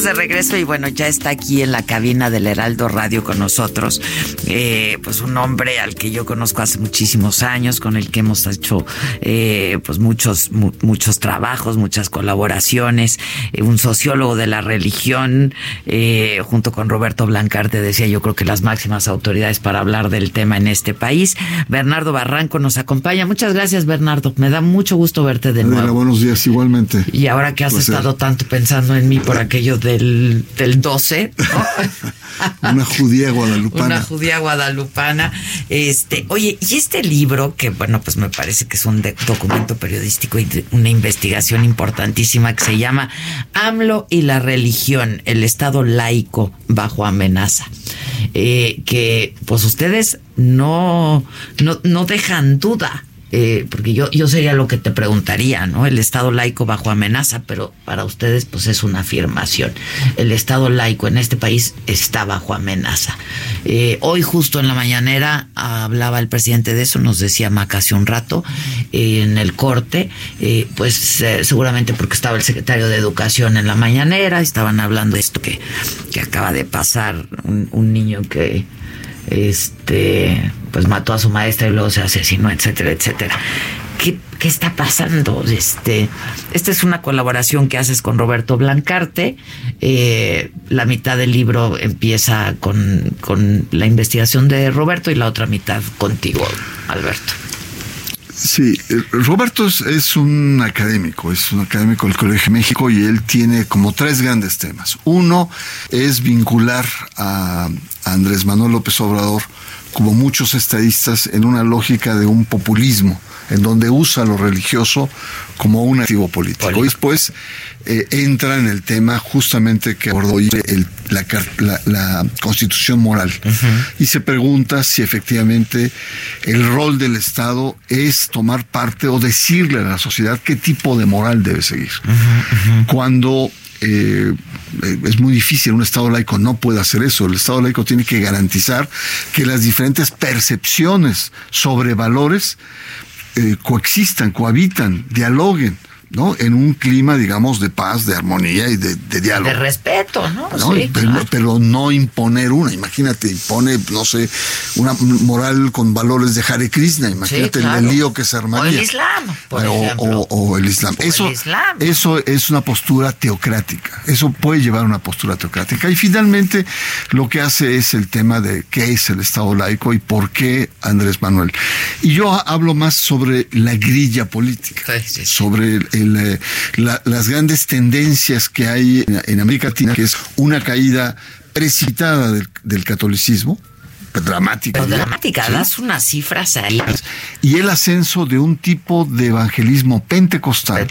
de regreso y bueno, ya está aquí en la cabina del Heraldo Radio con nosotros, eh, pues un hombre al que yo conozco hace muchísimos años, con el que hemos hecho eh, pues muchos muchos trabajos, muchas colaboraciones, eh, un sociólogo de la religión, junto con Roberto Blancarte decía yo creo que las máximas autoridades para hablar del tema en este país. Bernardo Barranco nos acompaña. Muchas gracias Bernardo, me da mucho gusto verte de nuevo. buenos días igualmente. Y ahora que has estado tanto pensando en mí por aquello del, del 12. Una judía guadalupana. Una judía guadalupana. Este, oye, y este libro, que bueno, pues me parece que es un documento periodístico y una investigación importantísima que se llama AMLO y la religión, el Estado laico bajo amenaza. Eh, que pues ustedes no, no, no dejan duda eh, porque yo, yo sería lo que te preguntaría, ¿no? El Estado laico bajo amenaza, pero para ustedes pues es una afirmación. El Estado laico en este país está bajo amenaza. Eh, hoy justo en la mañanera hablaba el presidente de eso, nos decía Maca hace un rato en el corte, eh, pues seguramente porque estaba el secretario de Educación en la mañanera, estaban hablando de esto que, que acaba de pasar, un niño que este, pues mató a su maestra y luego se asesinó, etcétera, etcétera. ¿Qué, qué está pasando? Este, esta es una colaboración que haces con Roberto Blancarte. Eh, la mitad del libro empieza con, con la investigación de Roberto y la otra mitad contigo, Alberto. Sí, eh, Roberto es, un académico, es un académico del Colegio México y él tiene como tres grandes temas. Uno es vincular a Andrés Manuel López Obrador, como muchos estadistas, en una lógica de un populismo en donde usa lo religioso como un activo político. Y después eh, entra en el tema justamente que abordó el, la, constitución moral y se pregunta si efectivamente el rol del Estado es tomar parte o decirle a la sociedad qué tipo de moral debe seguir. Cuando eh, es muy difícil, un Estado laico no puede hacer eso. El Estado laico tiene que garantizar que las diferentes percepciones sobre valores eh, coexistan, cohabitan, dialoguen. ¿No? En un clima, digamos, de paz, de armonía y de, diálogo. De respeto, ¿no? pero, ¿no? impponer una. Imagínate, impone, no sé, una moral con valores de Hare Krishna. Imagínate el lío que se armaría. O el Islam, por o, el Islam. eso, eso es una postura teocrática. Eso puede llevar a una postura teocrática. Y finalmente, lo que hace es el tema de qué es el Estado laico y por qué Andrés Manuel. Y yo hablo más sobre la grilla política, sobre el eh, las grandes tendencias que hay en, América Latina, que es una caída precipitada del, catolicismo, dramática. dramática, das unas cifras ahí. Y el ascenso de un tipo de evangelismo pentecostal,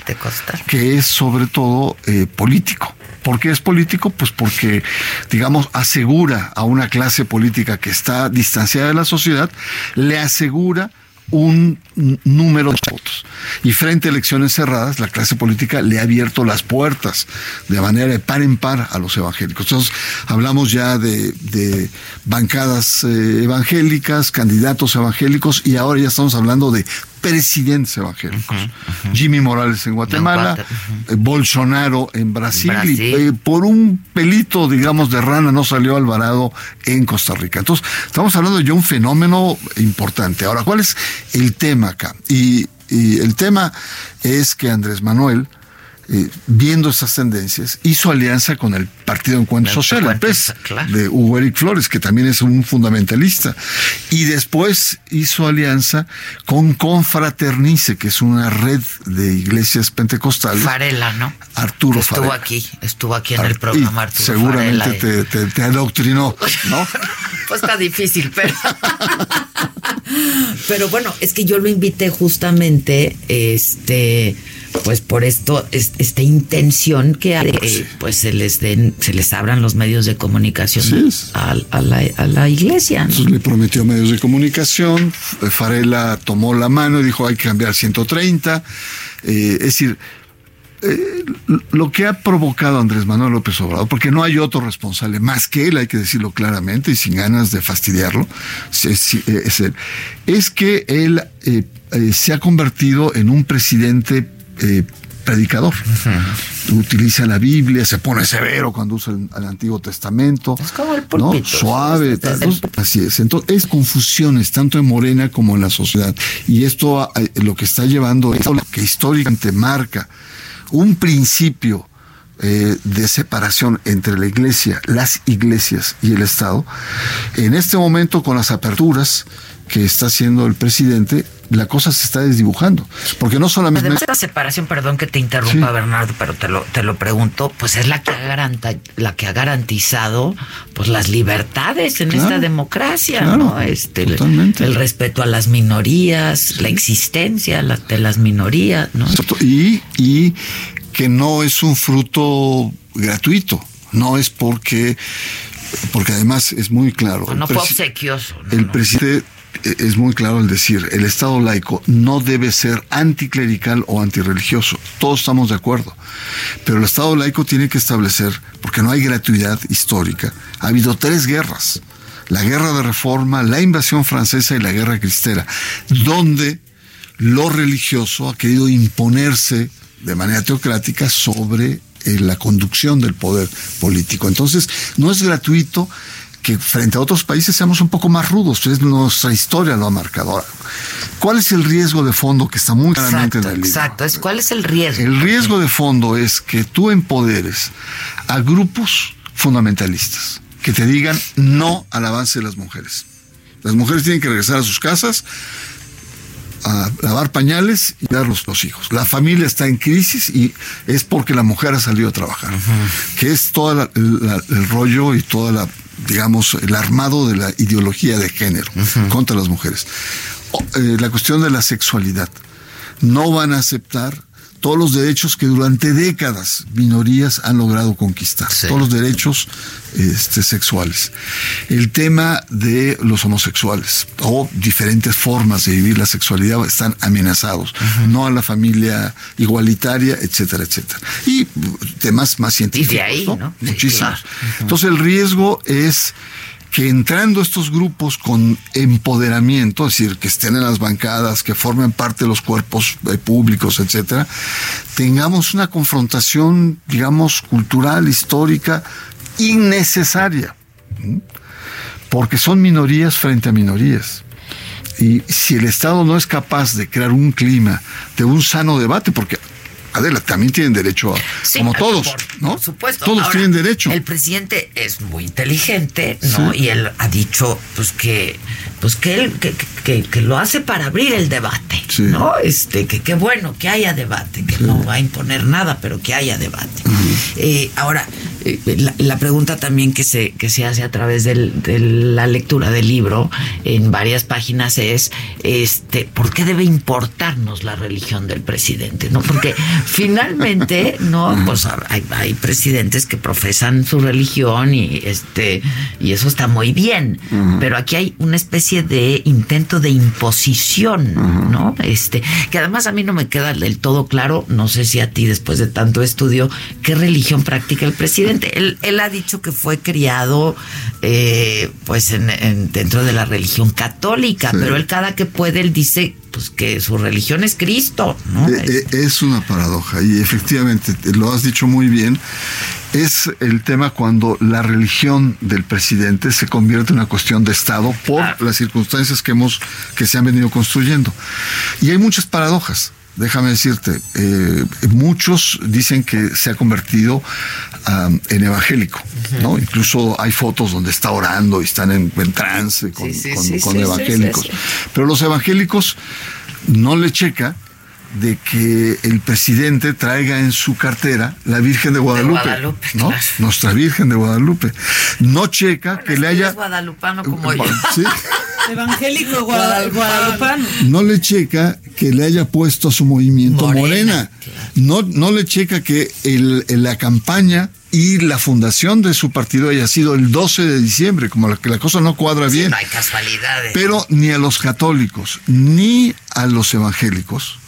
que es sobre todo eh, político. ¿Por qué es político? Pues porque, digamos, asegura a una clase política que está distanciada de la sociedad, le asegura un número de votos. Y frente a elecciones cerradas, la clase política le ha abierto las puertas de manera de par en par a los evangélicos. Entonces, hablamos ya de, bancadas eh, evangélicas, candidatos evangélicos, y ahora ya estamos hablando de presidentes evangélicos. Jimmy Morales en Guatemala, eh, Bolsonaro en Brasil, y eh, por un pelito, digamos, de rana no salió Alvarado en Costa Rica. Entonces, estamos hablando de un fenómeno importante. Ahora, ¿cuál es el tema acá? y el tema es que Andrés Manuel eh, viendo esas tendencias, hizo alianza con el Partido Encuentro Social, el PES, de Hugo Eric Flores, que también es un fundamentalista. Y después hizo alianza con Confraternice, que es una red de iglesias pentecostales. Farela, ¿no? Arturo estuvo aquí, estuvo aquí en el programa Arturo Seguramente te, te, adoctrinó, ¿no? pues está difícil, pero... Pero bueno, es que yo lo invité justamente, este, pues por esto, esta intención que eh, pues se les den, se les abran los medios de comunicación a, la, iglesia. Entonces le prometió medios de comunicación, Farela tomó la mano y dijo hay que cambiar 130. Eh, es decir, eh, lo que ha provocado Andrés Manuel López Obrador, porque no hay otro responsable más que él, hay que decirlo claramente y sin ganas de fastidiarlo, es, él, es que él eh, eh, se ha convertido en un presidente predicador. Utiliza la Biblia, se pone severo cuando usa el, Antiguo Testamento. Es como el pulpito, Suave. así es. Entonces, es confusiones tanto en Morena como en la sociedad. Y esto lo que está llevando es lo que históricamente marca un principio eh, de separación entre la iglesia, las iglesias y el Estado, en este momento con las aperturas que está haciendo el presidente, la cosa se está desdibujando. Porque no solamente. Además, esta separación, perdón que te interrumpa, Bernardo, pero te lo, te lo pregunto, pues es la que ha, la que ha garantizado pues las libertades en esta democracia, ¿no? Este, el, respeto a las minorías, la existencia de las minorías, ¿no? Y, y que no es un fruto gratuito, no es porque porque además es muy claro. No fue obsequioso. el presidente es muy claro el decir, el Estado laico no debe ser anticlerical o antirreligioso. Todos estamos de acuerdo. Pero el Estado laico tiene que establecer, porque no hay gratuidad histórica, ha habido tres guerras. La guerra de reforma, la invasión francesa y la guerra cristera, donde lo religioso ha querido imponerse de manera teocrática sobre eh, la conducción del poder político. Entonces, no es gratuito que frente a otros países seamos un poco más rudos. Es nuestra historia lo ha marcado. ¿cuál es el riesgo de fondo que está muy claramente en el libro? Exacto, ¿cuál es el riesgo? El riesgo de fondo es que tú empoderes a grupos fundamentalistas que te digan no al avance de las mujeres. Las mujeres tienen que regresar a sus casas a lavar pañales y dar los, los, hijos. La familia está en crisis y es porque la mujer ha salido a trabajar, que es todo el rollo y toda la digamos, el armado de la ideología de género contra las mujeres. Eh, la cuestión de la sexualidad. No van a aceptar todos los derechos que durante décadas minorías han logrado conquistar, todos los derechos este, sexuales. El tema de los homosexuales o diferentes formas de vivir la sexualidad están amenazados, no a la familia igualitaria, etcétera, etcétera. Y temas más científicos, y de ahí, ¿no? Muchísimos. Entonces el riesgo es que entrando estos grupos con empoderamiento, es decir, que estén en las bancadas, que formen parte de los cuerpos eh, públicos, etcétera, tengamos una confrontación, digamos, cultural, histórica, innecesaria, porque son minorías frente a minorías. Y si el Estado no es capaz de crear un clima de un sano debate, porque Adela, también tienen derecho a, como todos, ¿no? Por supuesto. Todos tienen derecho. El presidente es muy inteligente, ¿no? Y él ha dicho, pues que, pues que él, que, que, lo hace para abrir el debate, ¿no? Este, que qué bueno que haya debate, que no va a imponer nada, pero que haya debate. Eh, ahora, eh, la, pregunta también que se, que se hace a través de la lectura del libro en varias páginas es, este, ¿por qué debe importarnos la religión del presidente? ¿No? Porque finalmente, no, pues hay, presidentes que profesan su religión y este y eso está muy bien, pero aquí hay una especie de intento de imposición, ¿no? Este, que además a mí no me queda del todo claro, no sé si a ti después de tanto estudio, qué religión practica el presidente. Él, él ha dicho que fue criado eh, pues en, dentro de la religión católica, pero él cada que puede él dice pues que su religión es Cristo, ¿no? Eh, eh, es una paradoja y efectivamente lo has dicho muy bien. Es el tema cuando la religión del presidente se convierte en una cuestión de Estado por ah. las circunstancias que hemos que se han venido construyendo. Y hay muchas paradojas déjame decirte, eh, muchos dicen que se ha convertido en evangélico, ¿no? Incluso hay fotos donde está orando y están en, trance con, evangélicos. Pero los evangélicos no le checa de que el presidente traiga en su cartera la Virgen de Guadalupe, ¿no? Nuestra Virgen de Guadalupe. No checa que le haya guadalupano como yo. Evangélico guadalupano. No le checa que le haya puesto a su movimiento Morena. No, no le checa que el, la campaña y la fundación de su partido haya sido el 12 de diciembre, como que la cosa no cuadra bien. No hay casualidades. Pero ni a los católicos ni a los evangélicos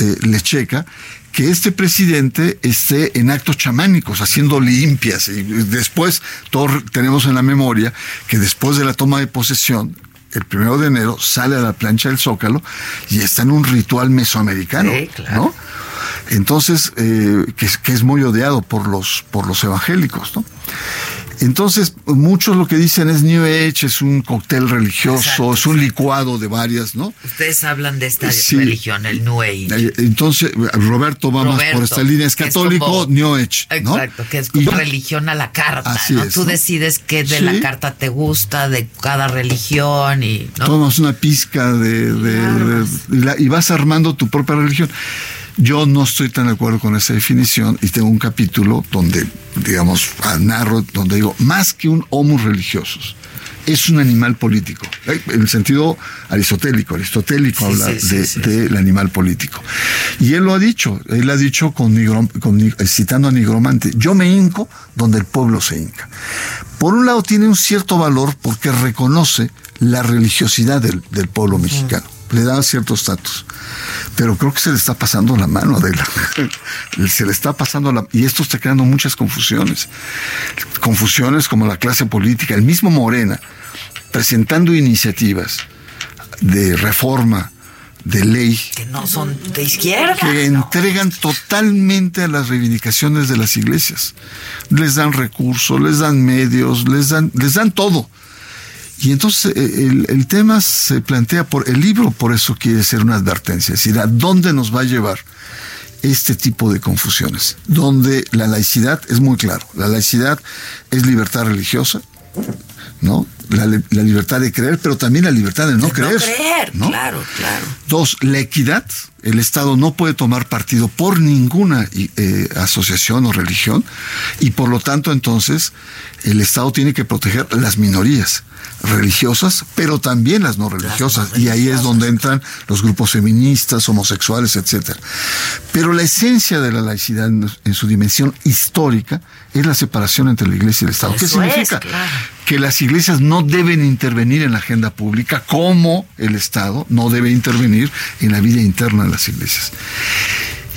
eh, le checa que este presidente esté en actos chamánicos, haciendo limpias. Y después, todos tenemos en la memoria que después de la toma de posesión, el primero de enero, sale a la plancha del Zócalo y está en un ritual mesoamericano, ¿no? Entonces, eh, que, que, es muy odiado por los, por los evangélicos, ¿no? Entonces, muchos lo que dicen es New Age, es un cóctel religioso, es un licuado de varias, ¿no? Ustedes hablan de esta religión, el New Age. Eh, entonces, Roberto va más por esta línea, es católico, New Age. ¿no? Exacto, que es como religión a la carta, ¿no? Tú decides qué de la carta te gusta, de cada religión y... ¿no? Tomas una pizca de... y vas armando tu propia religión. Yo no estoy tan de acuerdo con esa definición y tengo un capítulo donde, digamos, narro, donde digo, más que un homo religiosos, es un animal político, ¿eh? en el sentido aristotélico. Aristotélico habla del animal político. Y él lo ha dicho, él ha dicho con, citando a Nigromante, yo me hinco donde el pueblo se hinca. Por un lado tiene un cierto valor porque reconoce la religiosidad del, pueblo mexicano le da cierto estatus. Pero creo que se le está pasando la mano a Adela. se le está pasando la... Y esto está creando muchas confusiones. Confusiones como la clase política, el mismo Morena, presentando iniciativas de reforma, de ley. Que no son de izquierda. Que entregan totalmente a las reivindicaciones de las iglesias. Les dan recursos, les dan medios, les dan, les dan todo y entonces eh, el, tema se plantea por el libro, por eso quiere ser una advertencia, es decir, ¿a dónde nos va a llevar este tipo de confusiones? Donde la laicidad es muy claro, la laicidad es libertad religiosa, ¿no? La, libertad de creer, pero también la libertad de no creer. No creer, claro, claro. Dos, la equidad. El Estado no puede tomar partido por ninguna eh, asociación o religión y por lo tanto entonces el Estado tiene que proteger las minorías religiosas, pero también las no religiosas. y ahí es donde entran los grupos feministas, homosexuales, etcétera. Pero la esencia de la laicidad en, su dimensión histórica es la separación entre la iglesia y el Estado. ¿Qué significa? Que las iglesias no deben intervenir en la agenda pública como el Estado no debe intervenir en la vida interna de las iglesias.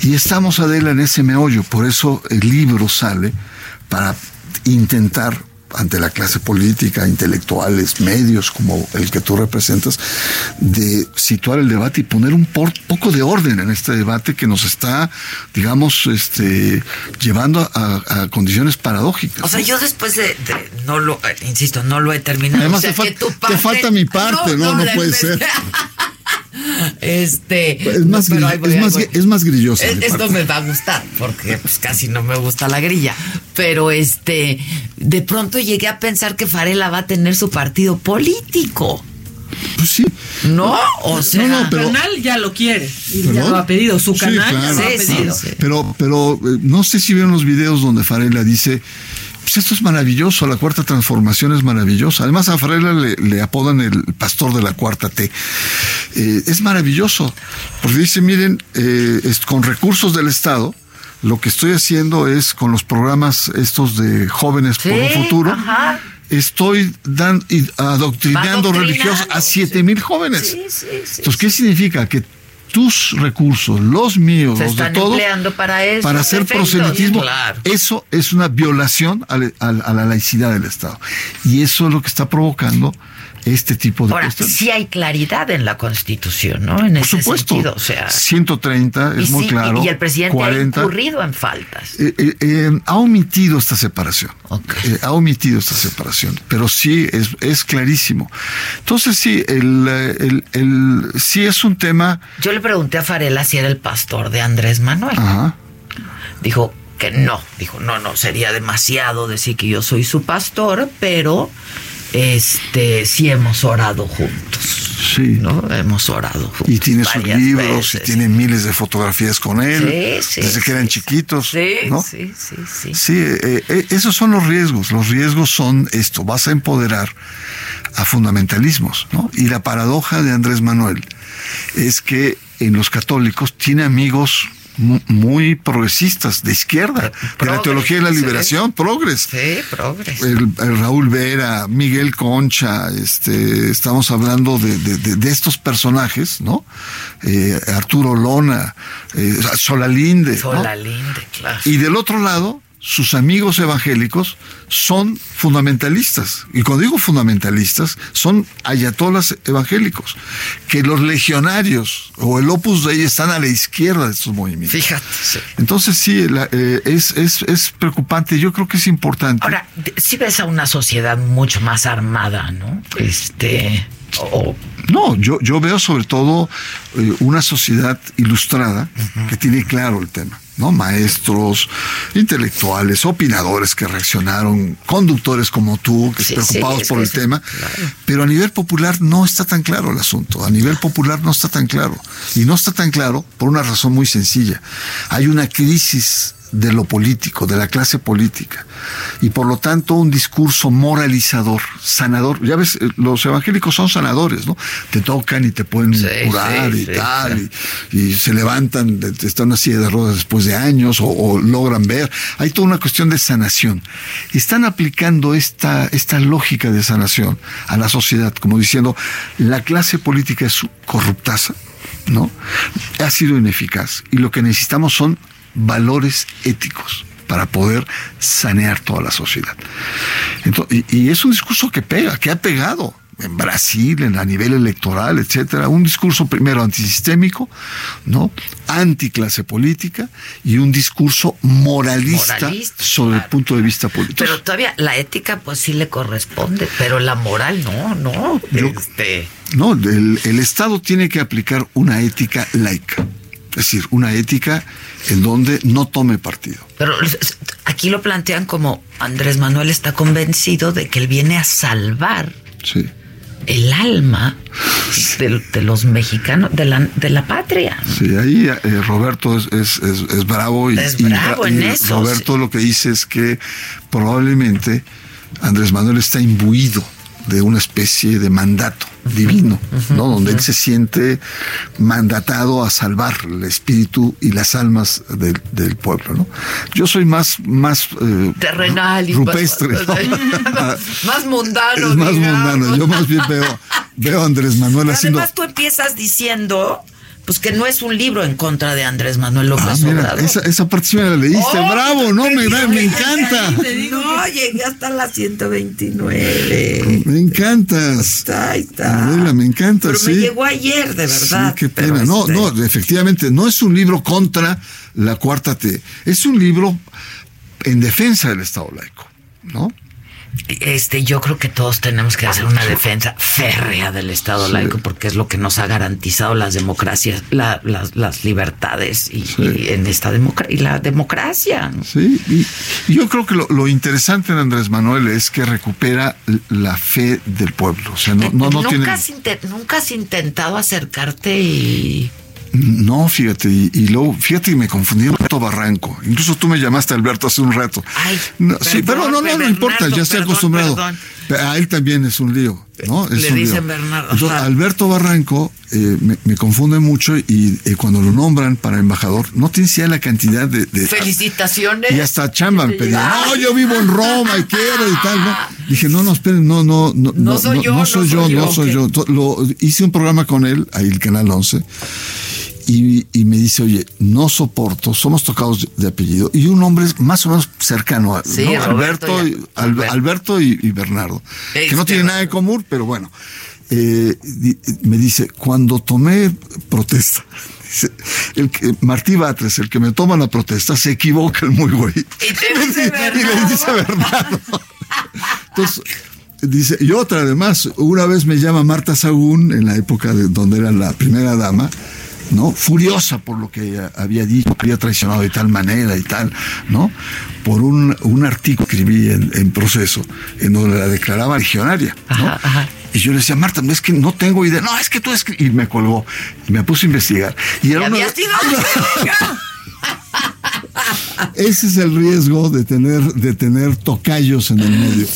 Y estamos, Adela, en ese meollo, por eso el libro sale para intentar ante la clase política, intelectuales, medios como el que tú representas, de situar el debate y poner un poco de orden en este debate que nos está, digamos, este, llevando a, condiciones paradójicas. O sea, yo después de, no lo, eh, insisto, no lo he terminado. Además, te, falta mi parte, no, no, puede ser. Este. Es más, es, más grillosa. esto me va a gustar, porque pues, casi no me gusta la grilla. Pero este, de pronto llegué a pensar que Farela va a tener su partido político. Pues sí. No, o sea, su canal ya lo quiere. Y ya lo ha pedido. Su canal ya lo ha pedido. Pero, pero eh, no sé si vieron los videos donde Farela dice pues esto es maravilloso, la cuarta transformación es maravillosa. Además a Farela le, apodan el pastor de la cuarta T. Eh, es maravilloso, porque dice, miren, eh, con recursos del Estado, lo que estoy haciendo es con los programas estos de jóvenes por un futuro. Estoy dan, adoctrinando religiosos a siete mil jóvenes. Entonces, ¿qué significa? Que tus recursos, los míos, los de todos, para, eso, para hacer proselitismo. Eso es una violación a, la laicidad del Estado. Y eso es lo que está provocando este tipo de Ahora, Sí hay claridad en la Constitución, ¿no? En Por supuesto. Sentido, o sea, 130 es muy claro. Y el presidente ha incurrido en faltas. Eh, eh, eh, ha omitido esta separación. ha omitido esta separación, pero sí es, es clarísimo. Entonces sí, el, el, sí es un tema... Yo le pregunté a Farela si era el pastor de Andrés Manuel. Ajá. Dijo que no. Dijo, no, no, sería demasiado decir que yo soy su pastor, pero este sí hemos orado juntos. Sí. ¿no? Hemos orado. Y tiene sus libros y tiene miles de fotografías con él. Sí, sí, desde que eran chiquitos. Sí, ¿no? sí, sí, sí. Sí, eh, eh, esos son los riesgos. Los riesgos son esto. Vas a empoderar a fundamentalismos, ¿no? Y la paradoja de Andrés Manuel es que en los católicos tiene amigos muy progresistas, de izquierda, de la teología de la liberación, progres. Sí, progres. El, Raúl Vera, Miguel Concha, este, estamos hablando de, de, estos personajes, ¿no? Eh, Arturo Lona, eh, Solalinde. Solalinde, claro. Y del otro lado, sus amigos evangélicos son fundamentalistas. Y cuando digo fundamentalistas, son ayatolas evangélicos. Que los legionarios o el opus de están a la izquierda de estos movimientos. Fíjate. Entonces sí, eh, es, es, es, preocupante. Yo creo que es importante. Ahora, si ves a una sociedad mucho más armada, ¿no? Este... No, yo, yo veo sobre todo eh, una sociedad ilustrada que tiene claro el tema. ¿No? Maestros, intelectuales, opinadores que reaccionaron, conductores como tú, que preocupados por el tema, pero a nivel popular no está tan claro el asunto, a nivel popular no está tan claro. Y no está tan claro por una razón muy sencilla. Hay una crisis de lo político, de la clase política. Y por lo tanto un discurso moralizador, sanador. Ya ves, eh, los evangélicos son sanadores, ¿no? Te tocan y te pueden curar y tal, y, se levantan, están una silla de ruedas después de años o, logran ver. Hay toda una cuestión de sanación. Están aplicando esta, esta lógica de sanación a la sociedad, como diciendo, la clase política es corruptaza, ¿no? Ha sido ineficaz y lo que necesitamos son valores éticos para poder sanear toda la sociedad. y, es un discurso que pega, que ha pegado en Brasil, en a nivel electoral, etcétera, un discurso primero antisistémico, ¿no? Anticlase política y un discurso moralista, sobre el punto de vista político. Pero todavía la ética pues sí le corresponde, pero la moral no, no. Este. No, el Estado tiene que aplicar una ética laica, es decir, una ética en donde no tome partido. Pero aquí lo plantean como Andrés Manuel está convencido de que él viene a salvar el alma de, los mexicanos, de la, de la patria. Sí, ahí eh, Roberto es, es, bravo y, es bravo en eso, Roberto lo que dice es que probablemente Andrés Manuel está imbuido de una especie de mandato divino, ¿no? Donde él se siente mandatado a salvar el espíritu y las almas del, pueblo, ¿no? Yo soy más, más eh, terrenal y rupestre, más mundano. Es más mundano. Yo más bien veo, veo a Andrés Manuel haciendo. Además, tú empiezas diciendo pues que no es un libro en contra de Andrés Manuel López ah, mira, Esa, esa parte sí me la leíste, oh, bravo, no, me, me, encanta. No, llegué hasta la 129. Me encantas. Ahí está. me encanta, Pero me llegó ayer, de verdad. Sí, qué pena. No, este no, efectivamente, no es un libro contra la cuarta T, es un libro en defensa del Estado laico, ¿no? Este, yo creo que todos tenemos que hacer una defensa férrea del Estado laico porque es lo que nos ha garantizado las democracias, las, libertades y, en esta democracia y la democracia. Sí, y, yo creo que lo, interesante de Andrés Manuel es que recupera la fe del pueblo. O sea, no, no, no ¿Nunca, has nunca has intentado acercarte y no, fíjate, y, luego, fíjate que me confundí Alberto Barranco. Incluso tú me llamaste Alberto hace un rato. Ay, sí, pero no, no, no importa, ya estoy acostumbrado. A él también es un lío, ¿no? Le dicen Bernardo. Alberto Barranco eh, me, confunde mucho y eh, cuando lo nombran para embajador, no tiene ya la cantidad de, Felicitaciones. Y hasta chamba me pedía, no, yo vivo en Roma y quiero y tal, ¿no? Dije, no, no, esperen, no, no, no, no, soy yo, no soy yo, no soy yo. Lo, hice un programa con él, ahí el Canal 11 y, me dice, oye, no soporto, somos tocados de, apellido, y un hombre más o menos cercano a Alberto, y, Alberto y, Bernardo, que no tiene nada en común, pero bueno. Eh, me dice, cuando tomé protesta, el que, Martí Batres, el que me toma la protesta, se equivoca el muy güey. Y, le dice Bernardo. Entonces, dice, y otra además, una vez me llama Marta Sagún, en la época de donde era la primera dama, ¿no? Furiosa por lo que había dicho, había traicionado de tal manera y tal, ¿no? Por un, artículo que escribí en, proceso, en donde la declaraba legionaria, Y yo le decía, Marta, es que no tengo idea. No, es que tú es Y me colgó. Y me puse a investigar. Y era una... Ese es el riesgo de tener, de tener tocayos en el medio.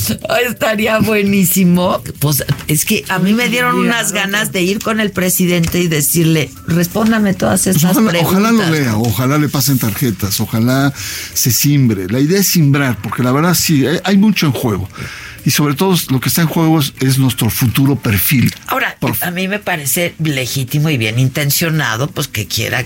Estaría buenísimo. Pues es que a mí me dieron unas ganas de ir con el presidente y decirle, respóndame todas estas preguntas. Ojalá lo lea, ojalá le pasen tarjetas, ojalá se simbre. La idea es simbrar, porque la verdad sí, hay mucho en juego y sobre todo lo que está en juego es, nuestro futuro perfil. Ahora, a mí me parece legítimo y bien intencionado, pues que quiera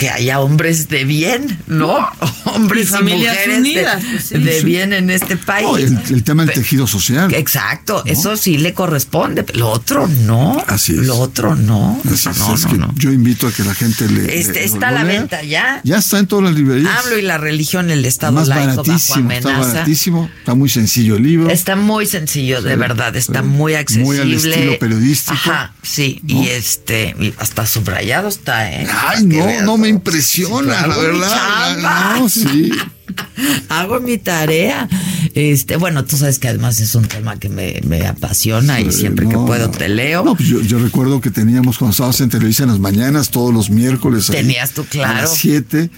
que haya hombres de bien, ¿no? Hombres y, mujeres unidas, de, pues bien en este país. el, tema del tejido social. Exacto, eso sí le corresponde. Lo otro no. Así es. Lo otro no. Así es, no, Yo invito a que la gente le. Este, está a la venta ya. Ya está en todas las librerías. Hablo y la religión, el Estado Más laico baratísimo, bajo amenaza. Está baratísimo, está muy sencillo el libro. Está muy sencillo, de verdad, está muy accesible. Muy al estilo periodístico. Ajá, sí, y este, hasta subrayado está, ¿eh? Ay, no, no me impresiona, la verdad. No, sí. Hago mi tarea. Este, bueno, tú sabes que además es un tema que me, apasiona y siempre que puedo te leo. No, pues yo, recuerdo que teníamos cuando estabas en televisión en las mañanas, todos los miércoles. Tenías tú, claro. A las siete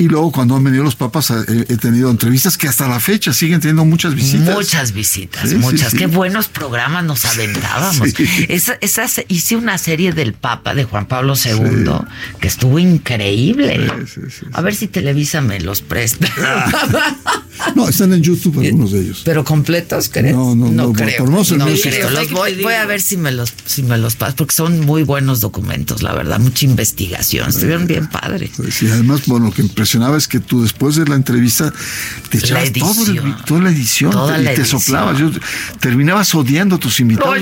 y luego cuando han venido los papas he, tenido entrevistas que hasta la fecha siguen teniendo muchas visitas. Muchas visitas, muchas. Qué buenos programas nos aventábamos. Esa, hice una serie del Papa de Juan Pablo II que estuvo increíble. A ver si Televisa me los presta. no, están en YouTube algunos de ellos. ¿Pero completos, crees? No, no, no, creo. no, creo. Los voy, voy, a ver si me los, si me los paso, porque son muy buenos documentos, la verdad. Mucha investigación. Estuvieron bien padres. Sí, además, bueno, que impresionante es que tú después de la entrevista te echabas toda la edición y te soplabas. Yo, terminabas odiando a tus invitados,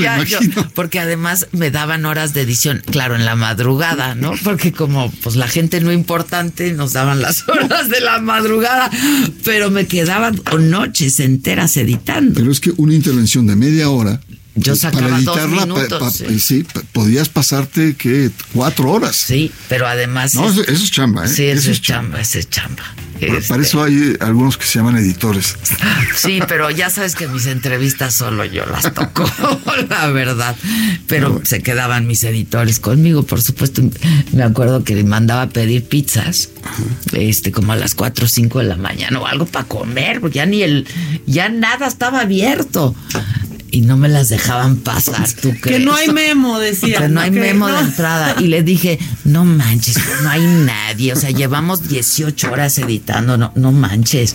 porque además me daban horas de edición, claro, en la madrugada, ¿no? Porque como pues la gente no importante nos daban las horas de la madrugada, pero me quedaban noches enteras editando. Pero es que una intervención de media hora yo sacaba dos minutos. sí. podías pasarte que cuatro horas. Sí, pero además. No, eso, es chamba, ¿eh? Sí, eso, es chamba, eso es chamba. Para, este eso hay algunos que se llaman editores. Sí, pero ya sabes que mis entrevistas solo yo las toco, la verdad. Pero se quedaban mis editores conmigo, por supuesto. Me acuerdo que mandaba a pedir pizzas, este, como a las cuatro o cinco de la mañana o algo para comer, porque ya ni el, ya nada estaba abierto y no me las dejaban pasar, ¿tú crees? Que no hay memo, decía. Que no hay memo de entrada. Y le dije, no manches, no hay nadie. O sea, llevamos 18 horas editando, no, no manches.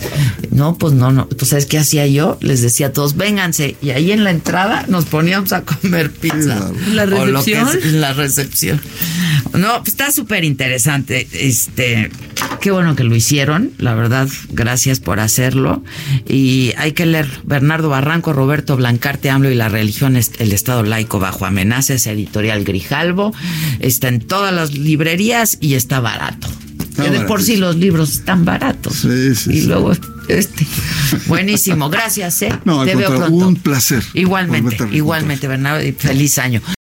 No, pues no, no. Pues, ¿sabes qué hacía yo? Les decía a todos, vénganse. Y ahí en la entrada nos poníamos a comer pizza. ¿La recepción? la recepción. No, pues está súper interesante. Este, qué bueno que lo hicieron, la verdad, gracias por hacerlo. Y hay que leer Bernardo Barranco, Roberto Blancarte, AMLO y la religión, el Estado laico bajo amenaza, es editorial Grijalvo. Está en todas las librerías y está barato. de por sí los libros están baratos. Sí, sí. Y luego este. Buenísimo, gracias, ¿eh? No, Te veo pronto. Un placer. Igualmente, igualmente, Bernardo, y feliz año.